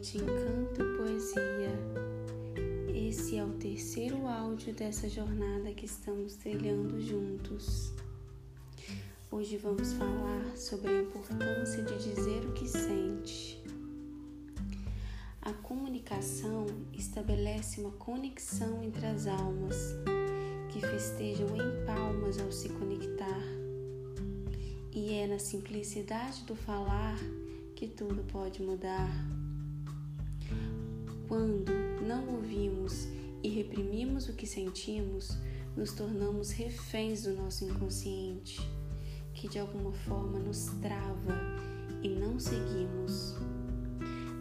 de encanto e poesia. Esse é o terceiro áudio dessa jornada que estamos trilhando juntos. Hoje vamos falar sobre a importância de dizer o que sente. A comunicação estabelece uma conexão entre as almas que festejam em palmas ao se conectar. E é na simplicidade do falar que tudo pode mudar. Quando não ouvimos e reprimimos o que sentimos, nos tornamos reféns do nosso inconsciente, que de alguma forma nos trava e não seguimos.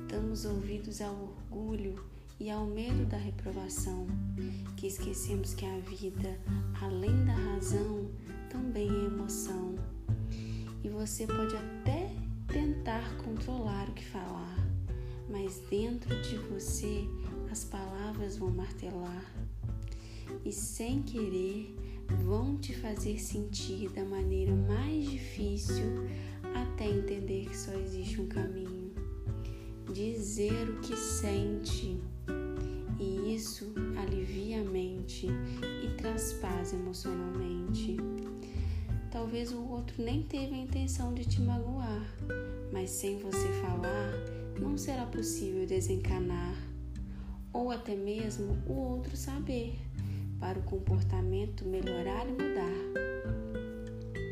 Damos ouvidos ao orgulho e ao medo da reprovação, que esquecemos que a vida, além da razão, também é emoção. E você pode até tentar controlar o que falar mas dentro de você as palavras vão martelar e sem querer vão te fazer sentir da maneira mais difícil até entender que só existe um caminho. Dizer o que sente. E isso alivia a mente e traz paz emocionalmente. Talvez o outro nem teve a intenção de te magoar, mas sem você falar, não será possível desencanar ou até mesmo o outro saber para o comportamento melhorar e mudar.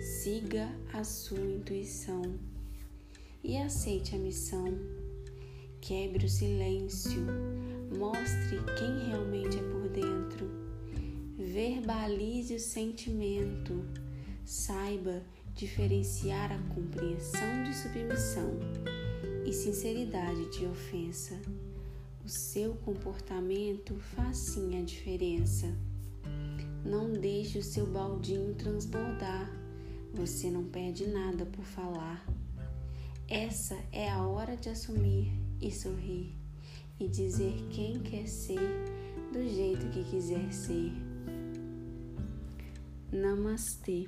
Siga a sua intuição e aceite a missão. Quebre o silêncio, mostre quem realmente é por dentro. Verbalize o sentimento, saiba diferenciar a compreensão de submissão e sinceridade de ofensa. O seu comportamento faz sim a diferença. Não deixe o seu baldinho transbordar. Você não perde nada por falar. Essa é a hora de assumir e sorrir e dizer quem quer ser do jeito que quiser ser. Namastê.